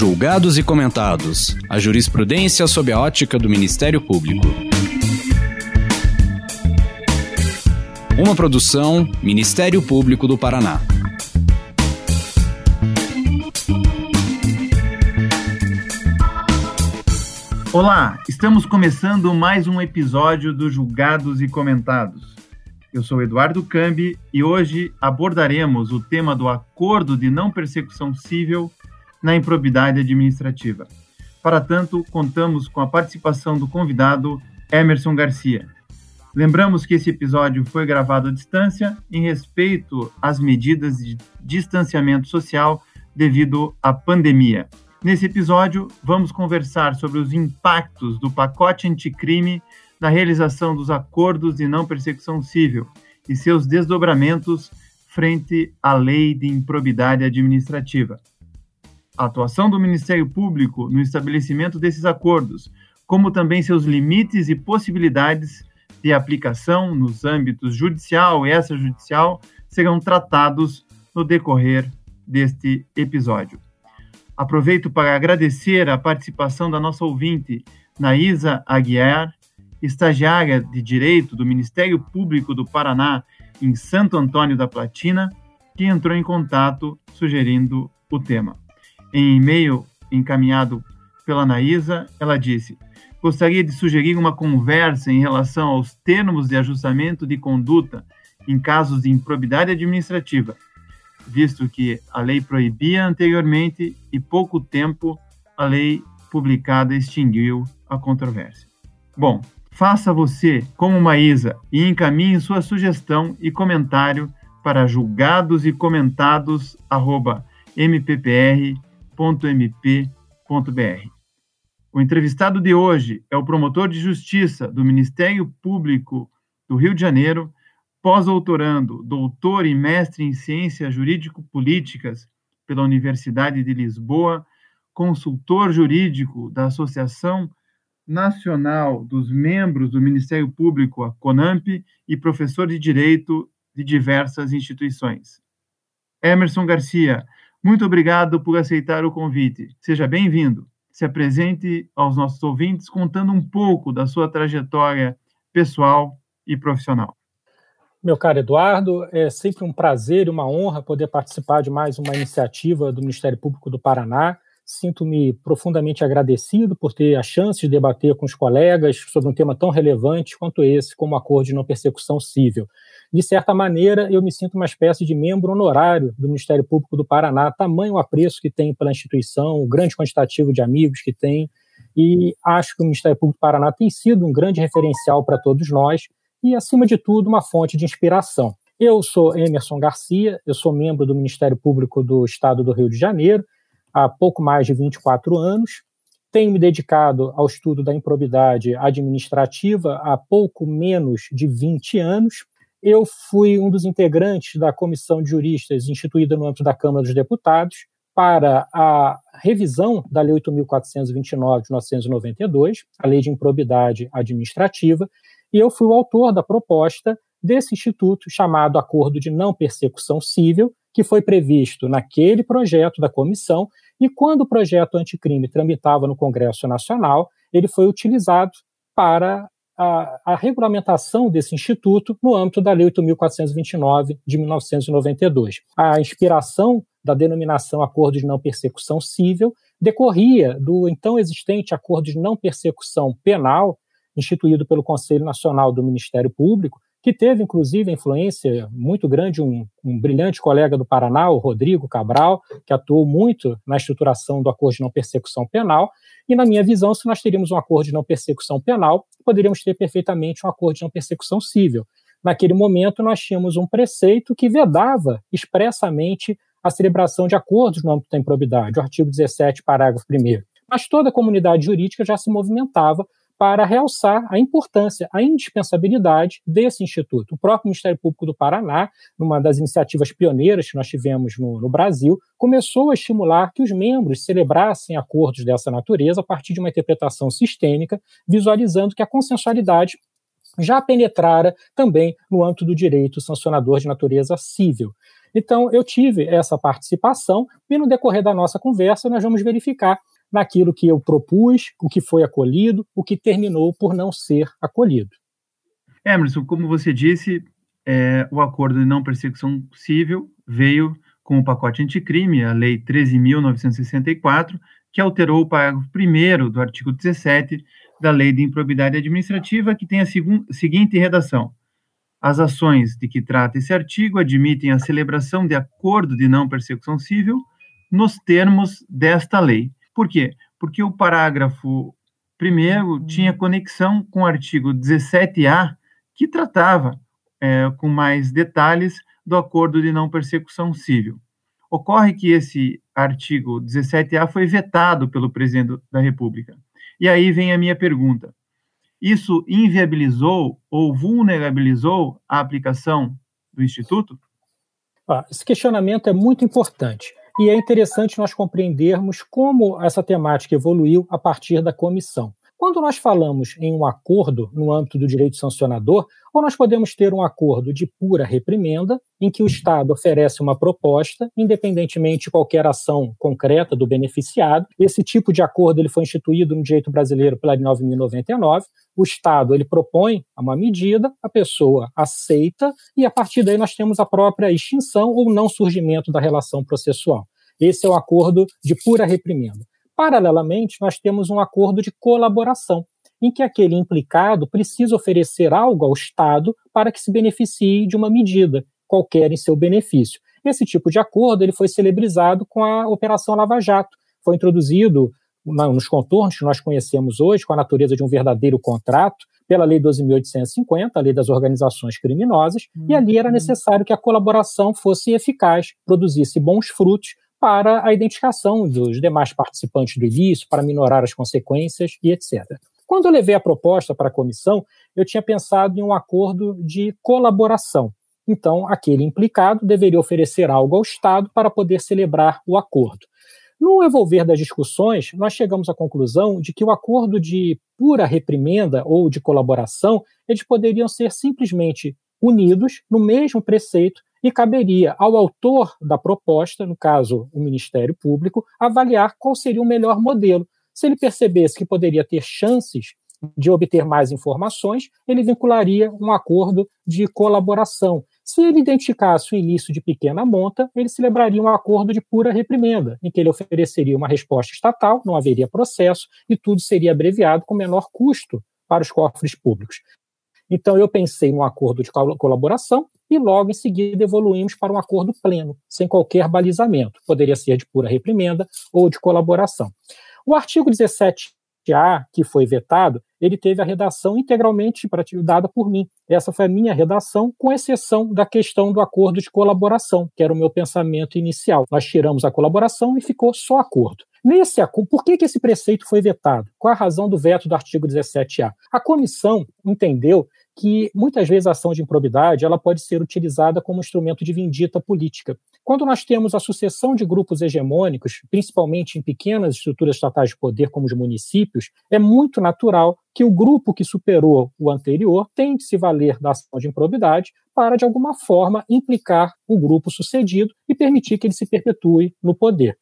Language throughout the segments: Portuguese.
Julgados e comentados. A jurisprudência sob a ótica do Ministério Público. Uma produção Ministério Público do Paraná. Olá, estamos começando mais um episódio do Julgados e Comentados. Eu sou Eduardo Cambi e hoje abordaremos o tema do acordo de não persecução civil na improbidade administrativa. Para tanto, contamos com a participação do convidado Emerson Garcia. Lembramos que esse episódio foi gravado à distância em respeito às medidas de distanciamento social devido à pandemia. Nesse episódio, vamos conversar sobre os impactos do pacote anticrime na realização dos acordos de não persecução civil e seus desdobramentos frente à lei de improbidade administrativa. A atuação do Ministério Público no estabelecimento desses acordos, como também seus limites e possibilidades de aplicação nos âmbitos judicial e extrajudicial, serão tratados no decorrer deste episódio. Aproveito para agradecer a participação da nossa ouvinte, Naísa Aguiar, estagiária de Direito do Ministério Público do Paraná em Santo Antônio da Platina, que entrou em contato sugerindo o tema. Em e-mail encaminhado pela Naísa, ela disse: Gostaria de sugerir uma conversa em relação aos termos de ajustamento de conduta em casos de improbidade administrativa, visto que a lei proibia anteriormente e pouco tempo a lei publicada extinguiu a controvérsia. Bom, Faça você como Maísa e encaminhe sua sugestão e comentário para julgados e comentados mppr.mp.br. O entrevistado de hoje é o promotor de justiça do Ministério Público do Rio de Janeiro, pós-doutorando, doutor e mestre em ciências jurídico-políticas pela Universidade de Lisboa, consultor jurídico da Associação nacional dos membros do Ministério Público, a CONAMP, e professor de Direito de diversas instituições. Emerson Garcia, muito obrigado por aceitar o convite. Seja bem-vindo. Se apresente aos nossos ouvintes contando um pouco da sua trajetória pessoal e profissional. Meu caro Eduardo, é sempre um prazer e uma honra poder participar de mais uma iniciativa do Ministério Público do Paraná Sinto-me profundamente agradecido por ter a chance de debater com os colegas sobre um tema tão relevante quanto esse, como o acordo de não persecução civil. De certa maneira, eu me sinto uma espécie de membro honorário do Ministério Público do Paraná, tamanho apreço que tem pela instituição, o grande quantitativo de amigos que tem, e acho que o Ministério Público do Paraná tem sido um grande referencial para todos nós e, acima de tudo, uma fonte de inspiração. Eu sou Emerson Garcia, eu sou membro do Ministério Público do Estado do Rio de Janeiro, há pouco mais de 24 anos. Tenho me dedicado ao estudo da improbidade administrativa há pouco menos de 20 anos. Eu fui um dos integrantes da comissão de juristas instituída no âmbito da Câmara dos Deputados para a revisão da Lei 8.429 de 1992, a Lei de Improbidade Administrativa, e eu fui o autor da proposta desse instituto chamado Acordo de Não Persecução Cível, que foi previsto naquele projeto da comissão, e quando o projeto anticrime tramitava no Congresso Nacional, ele foi utilizado para a, a regulamentação desse instituto no âmbito da Lei 8.429 de 1992. A inspiração da denominação Acordo de Não Persecução Cível decorria do então existente Acordo de Não Persecução Penal, instituído pelo Conselho Nacional do Ministério Público, que teve, inclusive, influência muito grande, um, um, brilhante colega do Paraná, o Rodrigo Cabral, que atuou muito na estruturação do acordo de não persecução penal. E, na minha visão, se nós teríamos um acordo de não persecução penal, poderíamos ter perfeitamente um acordo de não persecução civil. Naquele momento, nós tínhamos um preceito que vedava expressamente a celebração de acordos no âmbito da improbidade, o artigo 17, parágrafo 1. Mas toda a comunidade jurídica já se movimentava para realçar a importância, a indispensabilidade desse instituto. O próprio Ministério Público do Paraná, numa das iniciativas pioneiras que nós tivemos no, no, Brasil, começou a estimular que os membros celebrassem acordos dessa natureza a partir de uma interpretação sistêmica, visualizando que a consensualidade já penetrara também no âmbito do direito sancionador de natureza civil. Então, eu tive essa participação e no decorrer da nossa conversa nós vamos verificar naquilo que eu propus, o que foi acolhido, o que terminou por não ser acolhido. Emerson, como você disse, é, o acordo de não persecução civil veio com o pacote anticrime, a Lei 13.964, que alterou o parágrafo 1 do artigo 17 da Lei de Improbidade Administrativa, que tem a seguinte redação: As ações de que trata esse artigo admitem a celebração de acordo de não persecução civil nos termos desta lei. Por quê? Porque o parágrafo primeiro tinha conexão com o artigo 17A, que tratava é, com mais detalhes do acordo de não persecução civil. Ocorre que esse artigo 17A foi vetado pelo presidente da República. E aí vem a minha pergunta: isso inviabilizou ou vulnerabilizou a aplicação do Instituto? Ah, esse questionamento é muito importante. E é interessante nós compreendermos como essa temática evoluiu a partir da comissão. Quando nós falamos em um acordo no âmbito do direito sancionador, ou nós podemos ter um acordo de pura reprimenda, em que o Estado oferece uma proposta, independentemente de qualquer ação concreta do beneficiado. Esse tipo de acordo ele foi instituído no direito brasileiro pela Lei 9.099. O Estado ele propõe uma medida, a pessoa aceita, e a partir daí nós temos a própria extinção ou não surgimento da relação processual. Esse é o acordo de pura reprimenda. Paralelamente, nós temos um acordo de colaboração, em que aquele implicado precisa oferecer algo ao Estado para que se beneficie de uma medida, qualquer em seu benefício. Esse tipo de acordo ele foi celebrizado com a Operação Lava Jato. Foi introduzido nos contornos que nós conhecemos hoje, com a natureza de um verdadeiro contrato, pela Lei 12.850, a Lei das Organizações Criminosas, uhum. e ali era uhum. necessário que a colaboração fosse eficaz, produzisse bons frutos para a identificação dos demais participantes do ilícito, para minorar as consequências e etc. Quando eu levei a proposta para a comissão, eu tinha pensado em um acordo de colaboração. Então, aquele implicado deveria oferecer algo ao Estado para poder celebrar o acordo. No evolver das discussões, nós chegamos à conclusão de que o acordo de pura reprimenda ou de colaboração, eles poderiam ser simplesmente unidos no mesmo preceito e caberia ao autor da proposta, no caso o Ministério Público, avaliar qual seria o melhor modelo. Se ele percebesse que poderia ter chances de obter mais informações, ele vincularia um acordo de colaboração. Se ele identificasse o ilícito de pequena monta, ele celebraria um acordo de pura reprimenda, em que ele ofereceria uma resposta estatal, não haveria processo e tudo seria abreviado com menor custo para os cofres públicos. Então, eu pensei num acordo de colaboração e logo em seguida evoluímos para um acordo pleno, sem qualquer balizamento. Poderia ser de pura reprimenda ou de colaboração. O artigo 17A, que foi vetado, ele teve a redação integralmente dada por mim. Essa foi a minha redação, com exceção da questão do acordo de colaboração, que era o meu pensamento inicial. Nós tiramos a colaboração e ficou só acordo. Nesse acordo, por que, que esse preceito foi vetado? Qual a razão do veto do artigo 17A? A comissão entendeu que muitas vezes a ação de improbidade ela pode ser utilizada como instrumento de vindita política. Quando nós temos a sucessão de grupos hegemônicos, principalmente em pequenas estruturas estatais de poder, como os municípios, é muito natural que o grupo que superou o anterior tente se valer da ação de improbidade para, de alguma forma, implicar o grupo sucedido e permitir que ele se perpetue no poder.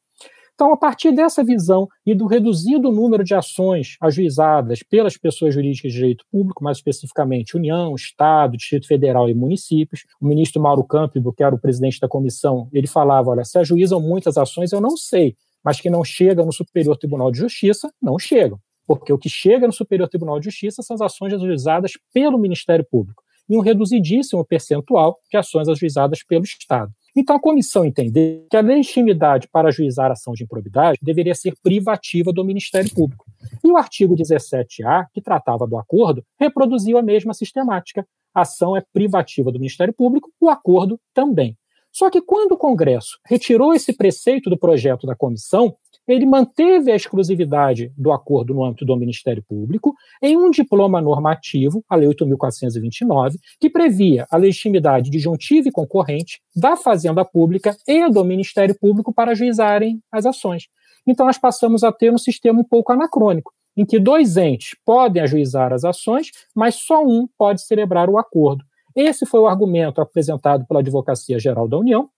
Então, a partir dessa visão e do reduzido número de ações ajuizadas pelas pessoas jurídicas de direito público, mais especificamente União, Estado, Distrito Federal e municípios, o ministro Mauro Campbell, que era o presidente da comissão, ele falava: olha, se ajuizam muitas ações, eu não sei, mas que não chegam no Superior Tribunal de Justiça, não chegam. Porque o que chega no Superior Tribunal de Justiça são as ações ajuizadas pelo Ministério Público e um reduzidíssimo percentual de ações ajuizadas pelo Estado. Então, a comissão entendeu que a legitimidade para ajuizar ação de improbidade deveria ser privativa do Ministério Público. E o artigo 17A, que tratava do acordo, reproduziu a mesma sistemática. A ação é privativa do Ministério Público, o acordo também. Só que quando o Congresso retirou esse preceito do projeto da comissão, ele manteve a exclusividade do acordo no âmbito do Ministério Público em um diploma normativo, a Lei 8.429, que previa a legitimidade disjuntiva e concorrente da Fazenda Pública e do Ministério Público para ajuizarem as ações. Então, nós passamos a ter um sistema um pouco anacrônico, em que dois entes podem ajuizar as ações, mas só um pode celebrar o acordo. Esse foi o argumento apresentado pela Advocacia Geral da União,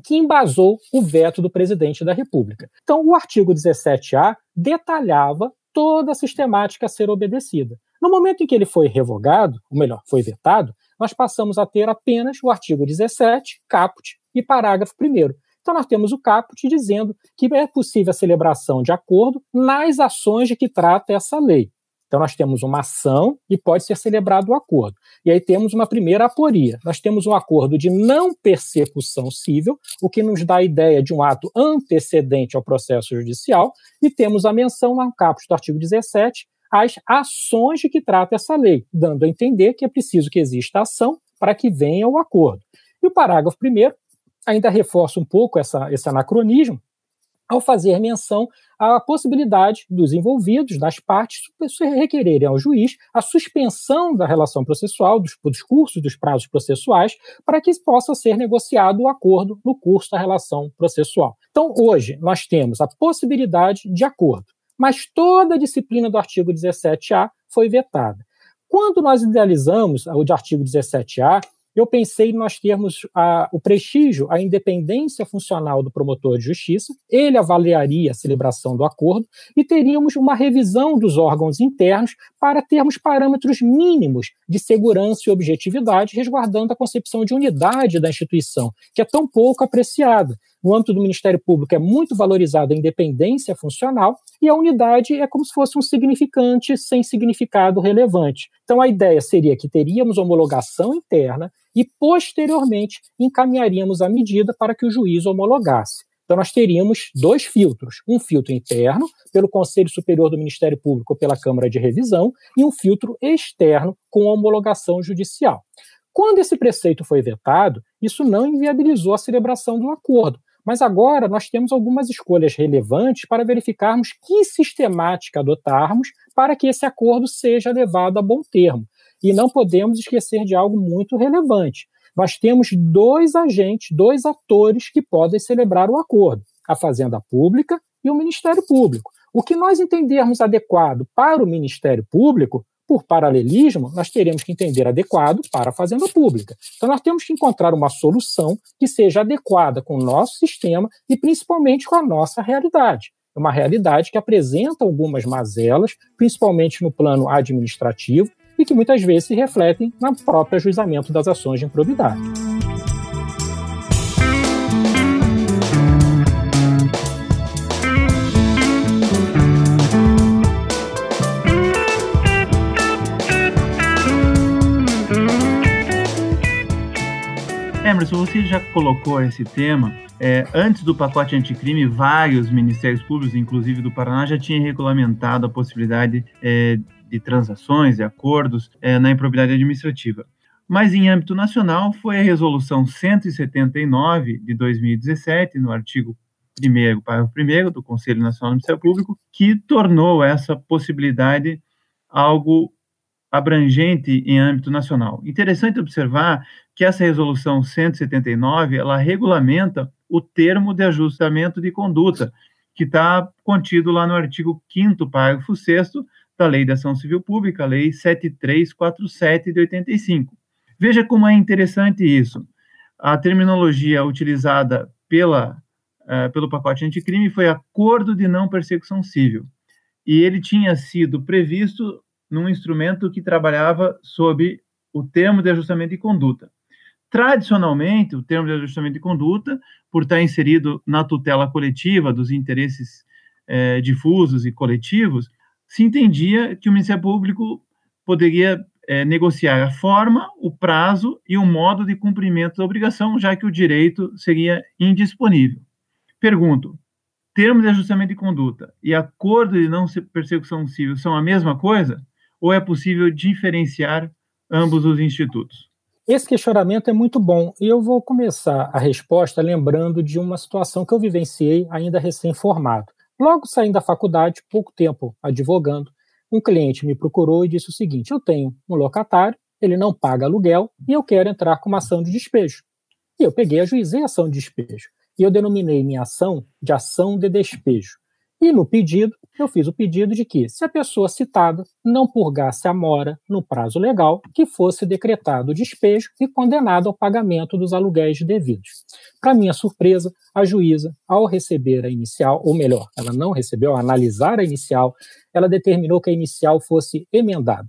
que embasou o veto do presidente da República. Então, o artigo 17A detalhava toda a sistemática a ser obedecida. No momento em que ele foi revogado, ou melhor, foi vetado, nós passamos a ter apenas o artigo 17, caput e parágrafo 1. Então, nós temos o caput dizendo que é possível a celebração de acordo nas ações de que trata essa lei. Então, nós temos uma ação e pode ser celebrado o acordo. E aí temos uma primeira aporia. Nós temos um acordo de não persecução civil, o que nos dá a ideia de um ato antecedente ao processo judicial, e temos a menção no caput do artigo 17 às ações de que trata essa lei, dando a entender que é preciso que exista ação para que venha o acordo. E o parágrafo primeiro ainda reforça um pouco essa, esse anacronismo, ao fazer menção à possibilidade dos envolvidos, das partes, requererem ao juiz a suspensão da relação processual, dos, dos cursos dos prazos processuais, para que possa ser negociado o acordo no curso da relação processual. Então, hoje, nós temos a possibilidade de acordo, mas toda a disciplina do artigo 17A foi vetada. Quando nós idealizamos o de artigo 17A, eu pensei em nós termos a, o prestígio, a independência funcional do promotor de justiça, ele avaliaria a celebração do acordo e teríamos uma revisão dos órgãos internos para termos parâmetros mínimos de segurança e objetividade, resguardando a concepção de unidade da instituição, que é tão pouco apreciada. No âmbito do Ministério Público é muito valorizada a independência funcional e a unidade é como se fosse um significante sem significado relevante. Então a ideia seria que teríamos homologação interna e posteriormente encaminharíamos a medida para que o juiz homologasse. Então, nós teríamos dois filtros: um filtro interno, pelo Conselho Superior do Ministério Público ou pela Câmara de Revisão, e um filtro externo, com homologação judicial. Quando esse preceito foi vetado, isso não inviabilizou a celebração do acordo, mas agora nós temos algumas escolhas relevantes para verificarmos que sistemática adotarmos para que esse acordo seja levado a bom termo. E não podemos esquecer de algo muito relevante. Nós temos dois agentes, dois atores que podem celebrar o acordo: a Fazenda Pública e o Ministério Público. O que nós entendermos adequado para o Ministério Público por paralelismo, nós teremos que entender adequado para a fazenda pública. Então, nós temos que encontrar uma solução que seja adequada com o nosso sistema e principalmente com a nossa realidade. É uma realidade que apresenta algumas mazelas, principalmente no plano administrativo, e que muitas vezes se refletem no próprio ajuizamento das ações de improbidade. Emerson, você já colocou esse tema. É, antes do pacote anticrime, vários ministérios públicos, inclusive do Paraná, já tinham regulamentado a possibilidade é, de transações e acordos é, na improbidade administrativa. Mas em âmbito nacional foi a resolução 179 de 2017, no artigo 1 parágrafo 1 do Conselho Nacional do Ministério Público, que tornou essa possibilidade algo abrangente em âmbito nacional. Interessante observar que essa resolução 179 ela regulamenta o termo de ajustamento de conduta, que está contido lá no artigo 5 parágrafo 6 da Lei de Ação Civil Pública, Lei 7347 de 85. Veja como é interessante isso. A terminologia utilizada pela, uh, pelo pacote anticrime foi acordo de não persecução civil. E ele tinha sido previsto num instrumento que trabalhava sob o termo de ajustamento de conduta. Tradicionalmente, o termo de ajustamento de conduta, por estar inserido na tutela coletiva dos interesses eh, difusos e coletivos, se entendia que o Ministério Público poderia eh, negociar a forma, o prazo e o modo de cumprimento da obrigação, já que o direito seria indisponível. Pergunto: termo de ajustamento de conduta e acordo de não persecução civil são a mesma coisa? ou é possível diferenciar ambos os institutos? Esse questionamento é muito bom e eu vou começar a resposta lembrando de uma situação que eu vivenciei ainda recém-formado. Logo saindo da faculdade, pouco tempo advogando, um cliente me procurou e disse o seguinte: Eu tenho um locatário, ele não paga aluguel e eu quero entrar com uma ação de despejo. E eu peguei, ajuizei a ação de despejo. E eu denominei minha ação de ação de despejo. E no pedido, eu fiz o pedido de que, se a pessoa citada não purgasse a mora no prazo legal, que fosse decretado o despejo e condenado ao pagamento dos aluguéis devidos. Para minha surpresa, a juíza, ao receber a inicial, ou melhor, ela não recebeu, ao analisar a inicial, ela determinou que a inicial fosse emendada.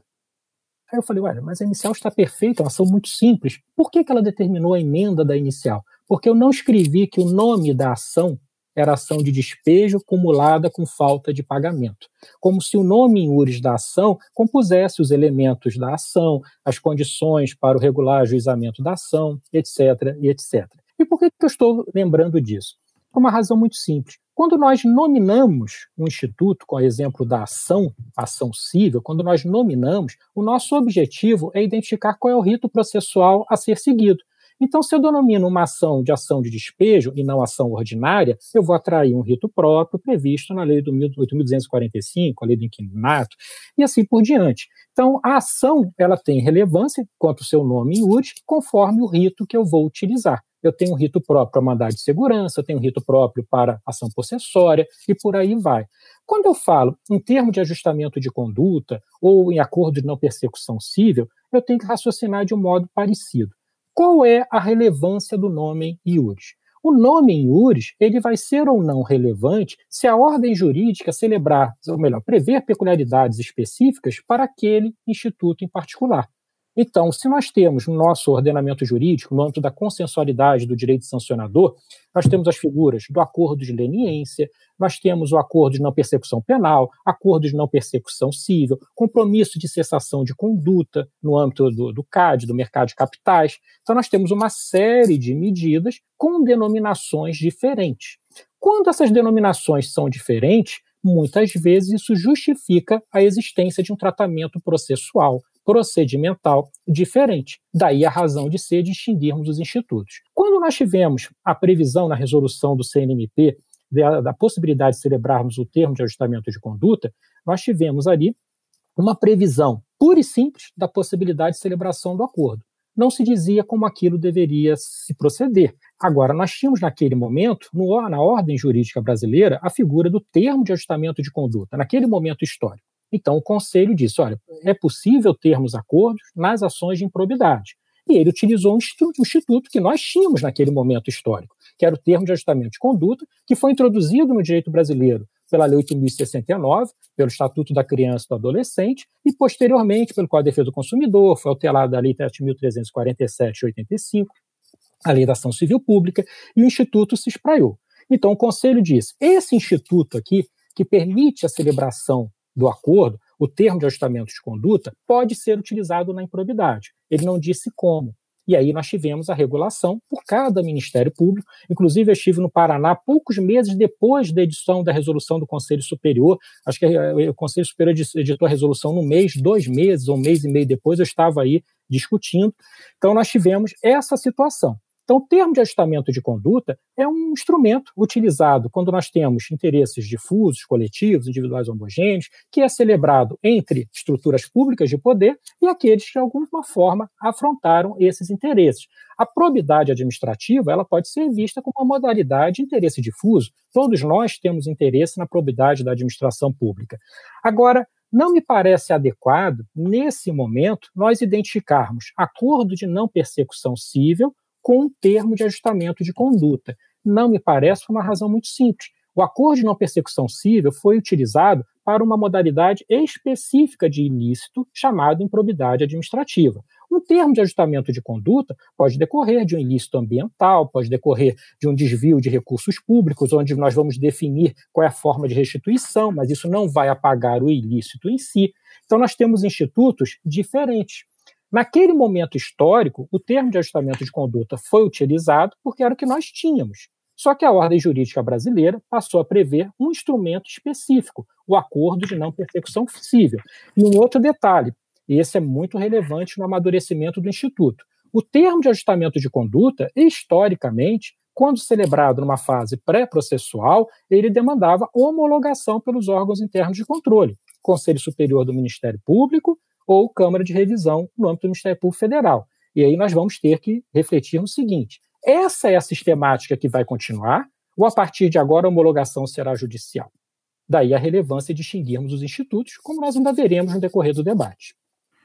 Aí eu falei, olha, mas a inicial está perfeita, é uma ação muito simples. Por que, que ela determinou a emenda da inicial? Porque eu não escrevi que o nome da ação era ação de despejo acumulada com falta de pagamento. Como se o nome em URIs da ação compusesse os elementos da ação, as condições para o regular ajuizamento da ação, etc. e etc. E por que eu estou lembrando disso? Por uma razão muito simples. Quando nós nominamos um instituto, com o exemplo da ação, ação civil, quando nós nominamos, o nosso objetivo é identificar qual é o rito processual a ser seguido. Então, se eu denomino uma ação de ação de despejo e não ação ordinária, eu vou atrair um rito próprio previsto na lei do 8.245, a lei do inquilinato, e assim por diante. Então, a ação ela tem relevância quanto o seu nome em URI, conforme o rito que eu vou utilizar. Eu tenho um rito próprio para mandar de segurança, eu tenho um rito próprio para ação possessória e por aí vai. Quando eu falo em termos de ajustamento de conduta ou em acordo de não persecução civil, eu tenho que raciocinar de um modo parecido. Qual é a relevância do nome iuris? O nome iuris ele vai ser ou não relevante se a ordem jurídica celebrar, ou melhor, prever peculiaridades específicas para aquele instituto em particular. Então, se nós temos no nosso ordenamento jurídico, no âmbito da consensualidade do direito sancionador, nós temos as figuras do acordo de leniência, nós temos o acordo de não persecução penal, acordo de não persecução civil, compromisso de cessação de conduta no âmbito do, do CAD, do mercado de capitais. Então, nós temos uma série de medidas com denominações diferentes. Quando essas denominações são diferentes, muitas vezes isso justifica a existência de um tratamento processual procedimental diferente. Daí a razão de ser distinguirmos os institutos. Quando nós tivemos a previsão na resolução do CNMP da, da possibilidade de celebrarmos o termo de ajustamento de conduta, nós tivemos ali uma previsão pura e simples da possibilidade de celebração do acordo. Não se dizia como aquilo deveria se proceder. Agora, nós tínhamos naquele momento, no, na ordem jurídica brasileira, a figura do termo de ajustamento de conduta, naquele momento histórico. Então, o conselho disse: olha, é possível termos acordos nas ações de improbidade. E ele utilizou um instituto que nós tínhamos naquele momento histórico, que era o termo de ajustamento de conduta, que foi introduzido no direito brasileiro pela Lei 8.069, pelo Estatuto da Criança e do Adolescente, e posteriormente pelo Código de Defesa do Consumidor, foi alterada a Lei 7.347-85, a Lei da Ação Civil Pública, e o Instituto se espraiou. Então, o Conselho diz: esse instituto aqui, que permite a celebração do acordo, o termo de ajustamento de conduta pode ser utilizado na improbidade. Ele não disse como. E aí nós tivemos a regulação por cada Ministério Público. Inclusive, eu estive no Paraná poucos meses depois da edição da resolução do Conselho Superior. Acho que eh, o Conselho Superior editou a resolução no mês, dois meses ou um mês e meio depois, eu estava aí discutindo. Então, nós tivemos essa situação. Então, o termo de ajustamento de conduta é um instrumento utilizado quando nós temos interesses difusos, coletivos, individuais homogêneos, que é celebrado entre estruturas públicas de poder e aqueles que, de alguma forma, afrontaram esses interesses. A probidade administrativa ela pode ser vista como uma modalidade de interesse difuso. Todos nós temos interesse na probidade da administração pública. Agora, não me parece adequado, nesse momento, nós identificarmos acordo de não persecução civil com um termo de ajustamento de conduta. Não me parece uma razão muito simples. O acordo de não persecução civil foi utilizado para uma modalidade específica de ilícito chamado improbidade administrativa. Um termo de ajustamento de conduta pode decorrer de um ilícito ambiental, pode decorrer de um desvio de recursos públicos, onde nós vamos definir qual é a forma de restituição, mas isso não vai apagar o ilícito em si. Então, nós temos institutos diferentes. Naquele momento histórico, o termo de ajustamento de conduta foi utilizado porque era o que nós tínhamos. Só que a ordem jurídica brasileira passou a prever um instrumento específico, o acordo de não persecução civil. E um outro detalhe, e esse é muito relevante no amadurecimento do Instituto. O termo de ajustamento de conduta, historicamente, quando celebrado numa fase pré-processual, ele demandava homologação pelos órgãos internos de controle, Conselho Superior do Ministério Público, ou Câmara de Revisão no âmbito do Ministério Público Federal. E aí nós vamos ter que refletir no seguinte: essa é a sistemática que vai continuar, ou a partir de agora a homologação será judicial? Daí a relevância de distinguirmos os institutos, como nós ainda veremos no decorrer do debate.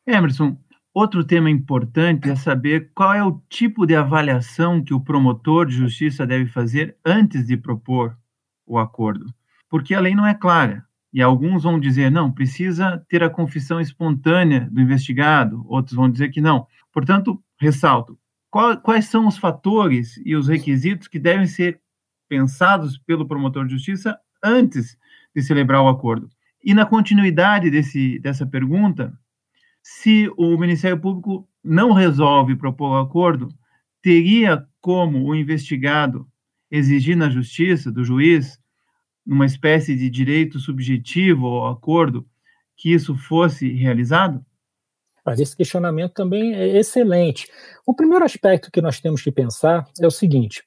Emerson, outro tema importante é saber qual é o tipo de avaliação que o promotor de justiça deve fazer antes de propor o acordo. Porque a lei não é clara. E alguns vão dizer, não, precisa ter a confissão espontânea do investigado, outros vão dizer que não. Portanto, ressalto, qual, quais são os fatores e os requisitos que devem ser pensados pelo promotor de justiça antes de celebrar o acordo? E na continuidade desse, dessa pergunta, se o Ministério Público não resolve propor o acordo, teria como o investigado exigir na justiça do juiz numa espécie de direito subjetivo ao acordo, que isso fosse realizado? Esse questionamento também é excelente. O primeiro aspecto que nós temos que pensar é o seguinte: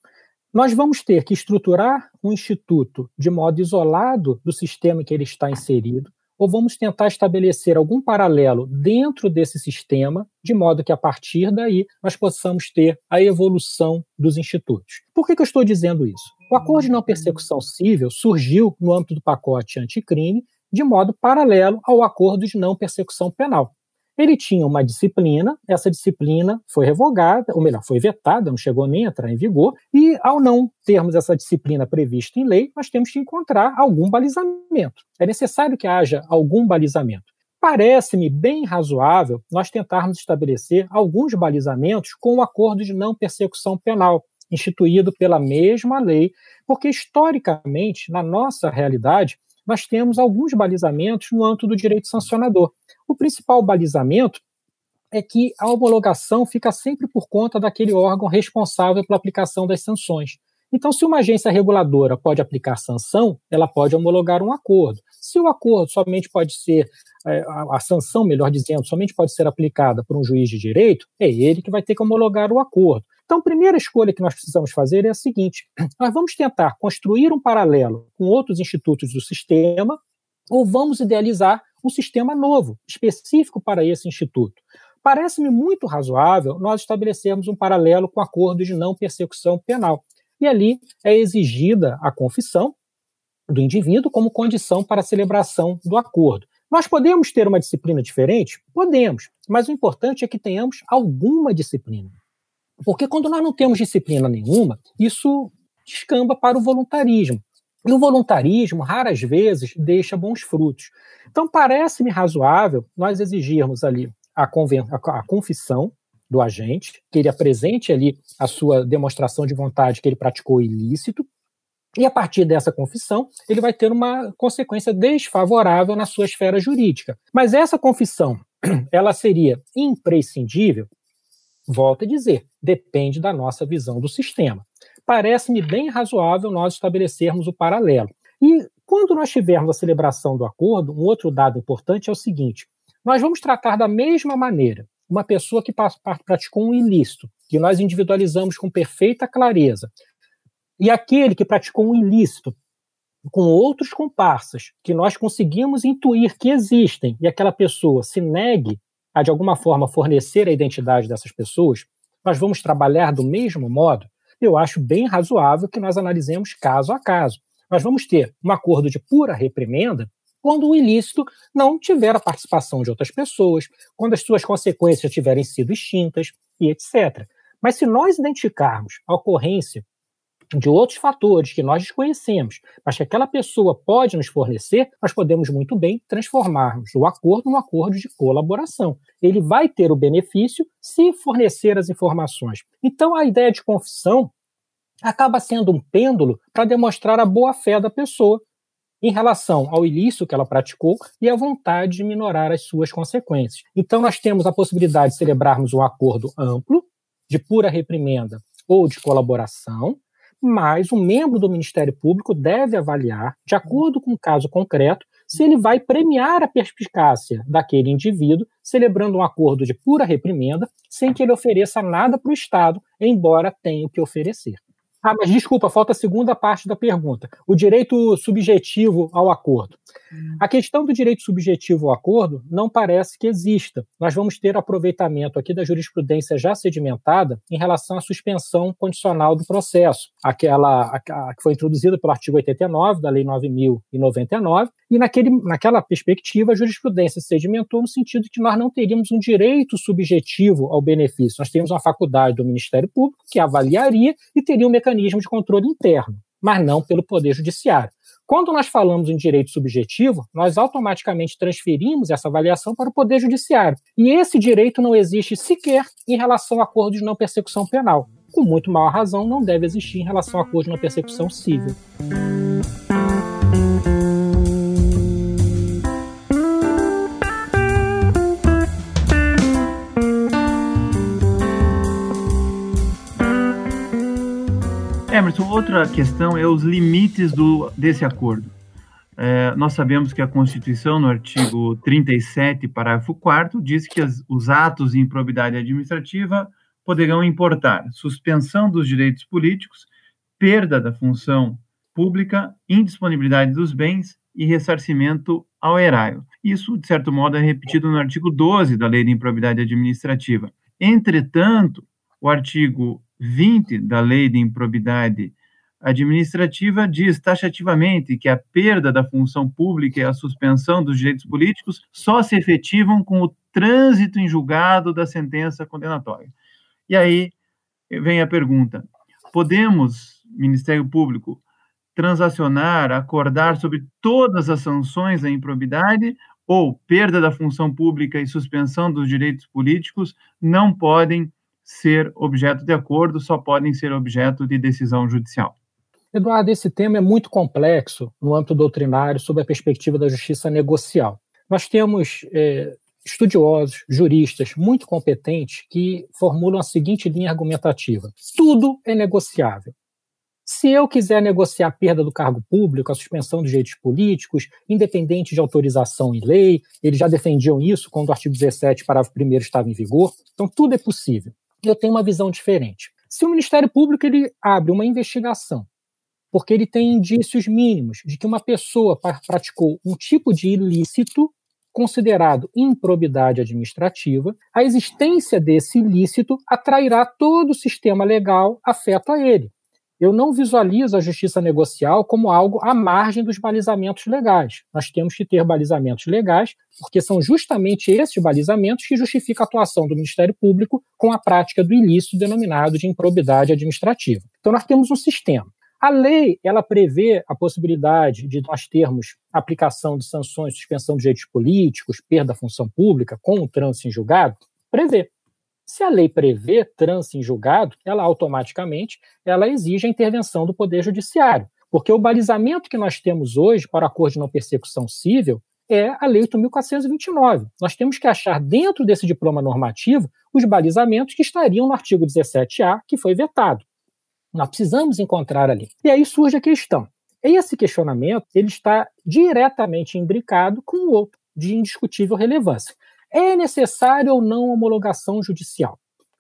nós vamos ter que estruturar um instituto de modo isolado do sistema em que ele está inserido, ou vamos tentar estabelecer algum paralelo dentro desse sistema, de modo que a partir daí nós possamos ter a evolução dos institutos. Por que, que eu estou dizendo isso? O acordo de não persecução civil surgiu no âmbito do pacote anticrime de modo paralelo ao acordo de não persecução penal. Ele tinha uma disciplina, essa disciplina foi revogada, ou melhor, foi vetada, não chegou nem a entrar em vigor, e ao não termos essa disciplina prevista em lei, nós temos que encontrar algum balizamento. É necessário que haja algum balizamento. Parece-me bem razoável nós tentarmos estabelecer alguns balizamentos com o acordo de não persecução penal, instituído pela mesma lei, porque historicamente, na nossa realidade, nós temos alguns balizamentos no âmbito do direito sancionador. O principal balizamento é que a homologação fica sempre por conta daquele órgão responsável pela aplicação das sanções. Então, se uma agência reguladora pode aplicar sanção, ela pode homologar um acordo. Se o acordo somente pode ser, é, a sanção, melhor dizendo, somente pode ser aplicada por um juiz de direito, é ele que vai ter que homologar o acordo. Então, a primeira escolha que nós precisamos fazer é a seguinte: nós vamos tentar construir um paralelo com outros institutos do sistema, ou vamos idealizar um sistema novo, específico para esse instituto. Parece-me muito razoável nós estabelecermos um paralelo com acordos de não persecução penal. E ali é exigida a confissão do indivíduo como condição para a celebração do acordo. Nós podemos ter uma disciplina diferente? Podemos, mas o importante é que tenhamos alguma disciplina. Porque quando nós não temos disciplina nenhuma, isso descamba para o voluntarismo. E o voluntarismo, raras vezes, deixa bons frutos. Então, parece-me razoável nós exigirmos ali a, a, confissão do agente, que ele apresente ali a sua demonstração de vontade que ele praticou ilícito, e a partir dessa confissão, ele vai ter uma consequência desfavorável na sua esfera jurídica. Mas essa confissão, ela seria imprescindível Volto a dizer, depende da nossa visão do sistema. Parece-me bem razoável nós estabelecermos o paralelo. E quando nós tivermos a celebração do acordo, um outro dado importante é o seguinte: nós vamos tratar da mesma maneira uma pessoa que praticou um ilícito, que nós individualizamos com perfeita clareza, e aquele que praticou um ilícito com outros comparsas, que nós conseguimos intuir que existem, e aquela pessoa se negue a de alguma forma fornecer a identidade dessas pessoas, nós vamos trabalhar do mesmo modo? Eu acho bem razoável que nós analisemos caso a caso. Nós vamos ter um acordo de pura reprimenda quando o ilícito não tiver a participação de outras pessoas, quando as suas consequências tiverem sido extintas e etc. Mas se nós identificarmos a ocorrência de outros fatores que nós desconhecemos, mas que aquela pessoa pode nos fornecer, nós podemos muito bem transformarmos o acordo num acordo de colaboração. Ele vai ter o benefício se fornecer as informações. Então, a ideia de confissão acaba sendo um pêndulo para demonstrar a boa-fé da pessoa em relação ao ilícito que ela praticou e a vontade de minorar as suas consequências. Então, nós temos a possibilidade de celebrarmos um acordo amplo, de pura reprimenda ou de colaboração, mas o membro do Ministério Público deve avaliar, de acordo com o caso concreto, se ele vai premiar a perspicácia daquele indivíduo, celebrando um acordo de pura reprimenda, sem que ele ofereça nada para o Estado, embora tenha o que oferecer. Ah, mas desculpa, falta a segunda parte da pergunta. O direito subjetivo ao acordo. A questão do direito subjetivo ao acordo não parece que exista. Nós vamos ter aproveitamento aqui da jurisprudência já sedimentada em relação à suspensão condicional do processo, aquela que foi introduzida pelo artigo 89 da Lei 9.099, e naquele, naquela perspectiva a jurisprudência sedimentou no sentido de que nós não teríamos um direito subjetivo ao benefício, nós teríamos uma faculdade do Ministério Público que avaliaria e teria um mecanismo de controle interno, mas não pelo Poder Judiciário. Quando nós falamos em direito subjetivo, nós automaticamente transferimos essa avaliação para o Poder Judiciário. E esse direito não existe sequer em relação a acordos de não persecução penal. Com muito maior razão, não deve existir em relação a acordos de não persecução civil. Emerson, outra questão é os limites do, desse acordo. É, nós sabemos que a Constituição, no artigo 37, parágrafo 4 diz que as, os atos de improbidade administrativa poderão importar suspensão dos direitos políticos, perda da função pública, indisponibilidade dos bens e ressarcimento ao erário. Isso, de certo modo, é repetido no artigo 12 da Lei de Improbidade Administrativa. Entretanto, o artigo 20 da Lei de Improbidade Administrativa diz taxativamente que a perda da função pública e a suspensão dos direitos políticos só se efetivam com o trânsito em julgado da sentença condenatória. E aí vem a pergunta: podemos, Ministério Público, transacionar, acordar sobre todas as sanções da improbidade ou perda da função pública e suspensão dos direitos políticos não podem ser objeto de acordo, só podem ser objeto de decisão judicial. Eduardo, esse tema é muito complexo no âmbito doutrinário sob a perspectiva da justiça negocial. Nós temos é, estudiosos, juristas muito competentes que formulam a seguinte linha argumentativa: tudo é negociável. Se eu quiser negociar a perda do cargo público, a suspensão dos direitos políticos, independente de autorização e lei, eles já defendiam isso quando o artigo 17, parágrafo 1 estava em vigor, então tudo é possível eu tenho uma visão diferente. Se o Ministério Público ele abre uma investigação, porque ele tem indícios mínimos de que uma pessoa praticou um tipo de ilícito considerado improbidade administrativa, a existência desse ilícito atrairá todo o sistema legal afeto a ele eu não visualizo a justiça negocial como algo à margem dos balizamentos legais. Nós temos que ter balizamentos legais, porque são justamente esses balizamentos que justificam a atuação do Ministério Público com a prática do ilícito denominado de improbidade administrativa. Então, nós temos um sistema. A lei, ela prevê a possibilidade de nós termos aplicação de sanções, suspensão de direitos políticos, perda da função pública, com o trânsito em julgado, prevê. Se a lei prevê trânsito em julgado, ela automaticamente ela exige a intervenção do Poder Judiciário, porque o balizamento que nós temos hoje para acordo de não persecução civil é a Lei 8.429. Nós temos que achar dentro desse diploma normativo os balizamentos que estariam no artigo 17A, que foi vetado. Nós precisamos encontrar ali. E aí surge a questão. Esse questionamento ele está diretamente imbricado com o outro, de indiscutível relevância. É necessária ou não homologação judicial?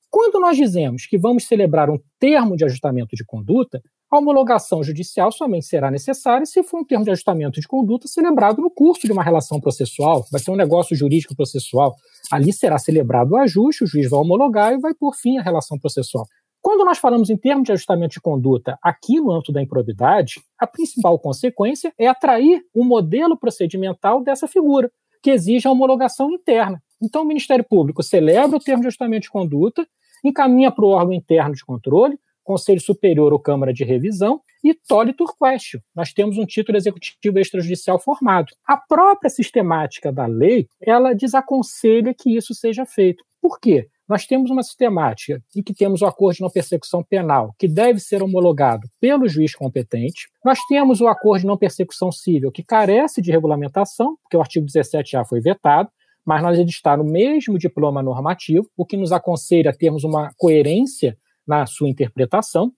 Quando nós dizemos que vamos celebrar um termo de ajustamento de conduta, a homologação judicial somente será necessária se for um termo de ajustamento de conduta celebrado no curso de uma relação processual, vai ser um negócio jurídico processual. Ali será celebrado o ajuste, o juiz vai homologar e vai por fim a relação processual. Quando nós falamos em termos de ajustamento de conduta aqui no âmbito da improbidade, a principal consequência é atrair o um modelo procedimental dessa figura que exige a homologação interna. Então, o Ministério Público celebra o termo de ajustamento de conduta, encaminha para o órgão interno de controle, Conselho Superior ou Câmara de Revisão, e tole turquestio. Nós temos um título executivo extrajudicial formado. A própria sistemática da lei, ela desaconselha que isso seja feito. Por quê? Nós temos uma sistemática em que temos o acordo de não persecução penal, que deve ser homologado pelo juiz competente. Nós temos o acordo de não persecução civil, que carece de regulamentação, porque o artigo 17 já foi vetado, mas nós ele está no mesmo diploma normativo, o que nos aconselha a termos uma coerência na sua interpretação.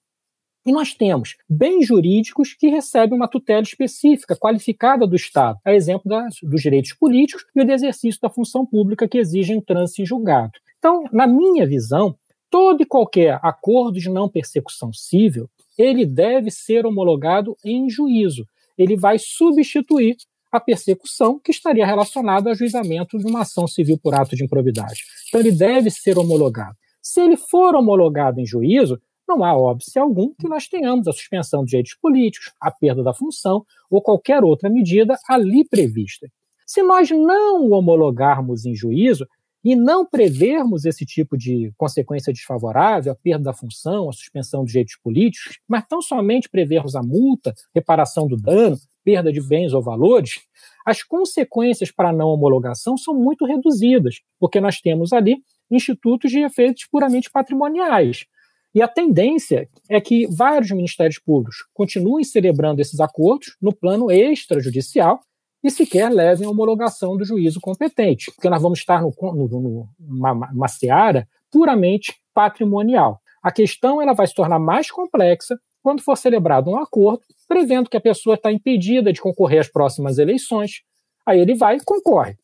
E nós temos bens jurídicos que recebem uma tutela específica, qualificada do Estado, a exemplo das, dos direitos políticos e do exercício da função pública que exigem trânsito em julgado. Então, na minha visão, todo e qualquer acordo de não persecução civil, ele deve ser homologado em juízo. Ele vai substituir a persecução que estaria relacionada ao juizamento de uma ação civil por ato de improbidade. Então, ele deve ser homologado. Se ele for homologado em juízo, não há óbice algum que nós tenhamos a suspensão de direitos políticos, a perda da função ou qualquer outra medida ali prevista. Se nós não o homologarmos em juízo e não prevermos esse tipo de consequência desfavorável, a perda da função, a suspensão de direitos políticos, mas tão somente prevermos a multa, reparação do dano, perda de bens ou valores, as consequências para a não homologação são muito reduzidas, porque nós temos ali institutos de efeitos puramente patrimoniais. E a tendência é que vários ministérios públicos continuem celebrando esses acordos no plano extrajudicial e sequer levem a homologação do juízo competente, porque nós vamos estar no, no, numa, numa seara puramente patrimonial. A questão ela vai se tornar mais complexa quando for celebrado um acordo prevendo que a pessoa está impedida de concorrer às próximas eleições. Aí ele vai e concorre.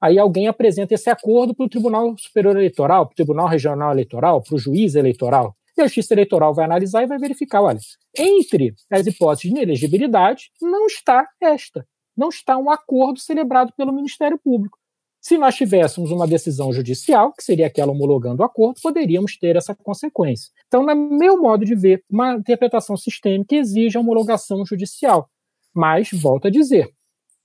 Aí alguém apresenta esse acordo para o Tribunal Superior Eleitoral, para o Tribunal Regional Eleitoral, para o juiz eleitoral. E a Justiça Eleitoral vai analisar e vai verificar: olha, entre as hipóteses de inelegibilidade, não está esta. Não está um acordo celebrado pelo Ministério Público. Se nós tivéssemos uma decisão judicial, que seria aquela homologando o acordo, poderíamos ter essa consequência. Então, no meu modo de ver, uma interpretação sistêmica exige a homologação judicial. Mas, volto a dizer,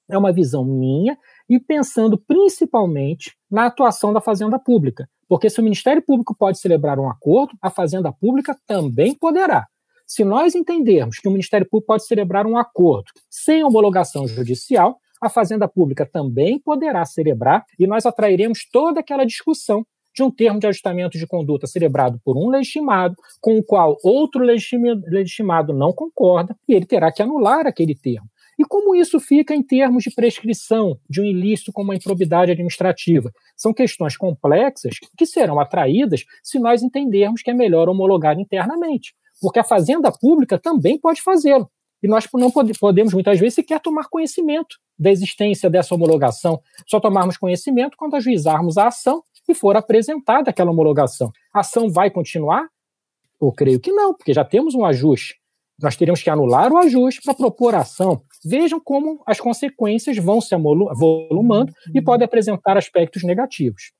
é uma visão minha e pensando principalmente na atuação da Fazenda Pública. Porque se o Ministério Público pode celebrar um acordo, a Fazenda Pública também poderá. Se nós entendermos que o Ministério Público pode celebrar um acordo sem homologação judicial, a Fazenda Pública também poderá celebrar e nós atrairemos toda aquela discussão de um termo de ajustamento de conduta celebrado por um legitimado, com o qual outro legitimado não concorda, e ele terá que anular aquele termo. E como isso fica em termos de prescrição de um ilícito como a improbidade administrativa? São questões complexas que serão atraídas se nós entendermos que é melhor homologar internamente, porque a Fazenda Pública também pode fazê-lo. E nós não podemos, muitas vezes, sequer tomar conhecimento da existência dessa homologação. Só tomarmos conhecimento quando ajuizarmos a ação e for apresentada aquela homologação. A ação vai continuar? Eu creio que não, porque já temos um ajuste. Nós teremos que anular o ajuste para propor a ação. Vejam como as consequências vão se volumando e podem apresentar aspectos negativos.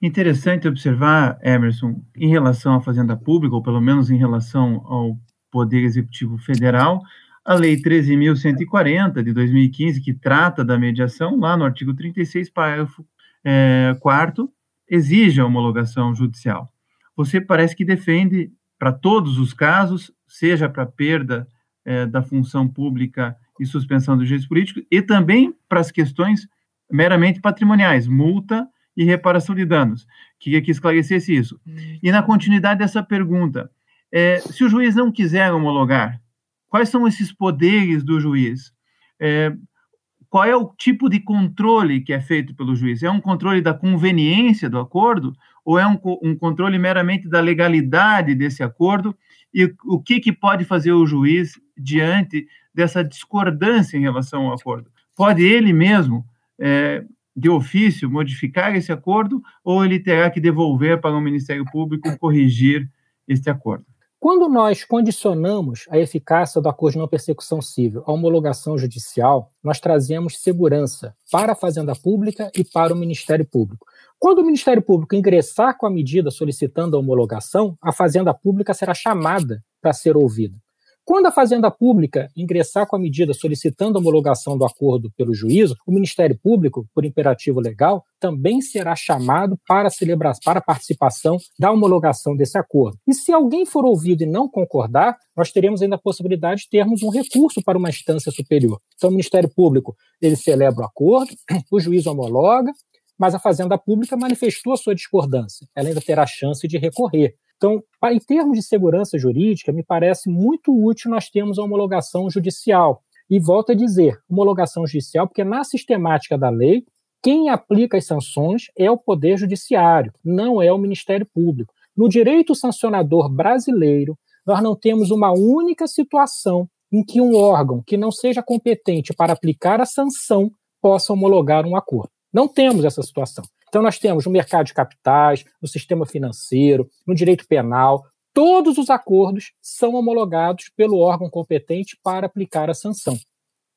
Interessante observar, Emerson, em relação à Fazenda Pública, ou pelo menos em relação ao Poder Executivo Federal, a Lei 13.140 de 2015, que trata da mediação, lá no artigo 36, parágrafo é, 4, exige a homologação judicial. Você parece que defende para todos os casos, seja para perda é, da função pública e suspensão dos direitos políticos, e também para as questões meramente patrimoniais, multa e reparação de danos. Queria que esclarecesse isso. E na continuidade dessa pergunta, é, se o juiz não quiser homologar, quais são esses poderes do juiz? É, qual é o tipo de controle que é feito pelo juiz? É um controle da conveniência do acordo ou é um, um controle meramente da legalidade desse acordo? E o que, que pode fazer o juiz diante dessa discordância em relação ao acordo? Pode ele mesmo, é, de ofício, modificar esse acordo ou ele terá que devolver para o Ministério Público corrigir este acordo? Quando nós condicionamos a eficácia do acordo de não persecução civil à homologação judicial, nós trazemos segurança para a Fazenda Pública e para o Ministério Público. Quando o Ministério Público ingressar com a medida solicitando a homologação, a Fazenda Pública será chamada para ser ouvida. Quando a Fazenda Pública ingressar com a medida solicitando a homologação do acordo pelo juízo, o Ministério Público, por imperativo legal, também será chamado para celebrar, para participação da homologação desse acordo. E se alguém for ouvido e não concordar, nós teremos ainda a possibilidade de termos um recurso para uma instância superior. Então, o Ministério Público ele celebra o acordo, o juiz homologa, mas a Fazenda Pública manifestou a sua discordância. Ela ainda terá chance de recorrer. Então, em termos de segurança jurídica, me parece muito útil nós termos a homologação judicial. E volto a dizer, homologação judicial, porque na sistemática da lei, quem aplica as sanções é o Poder Judiciário, não é o Ministério Público. No direito sancionador brasileiro, nós não temos uma única situação em que um órgão que não seja competente para aplicar a sanção possa homologar um acordo. Não temos essa situação. Então, nós temos no mercado de capitais, no sistema financeiro, no direito penal, todos os acordos são homologados pelo órgão competente para aplicar a sanção.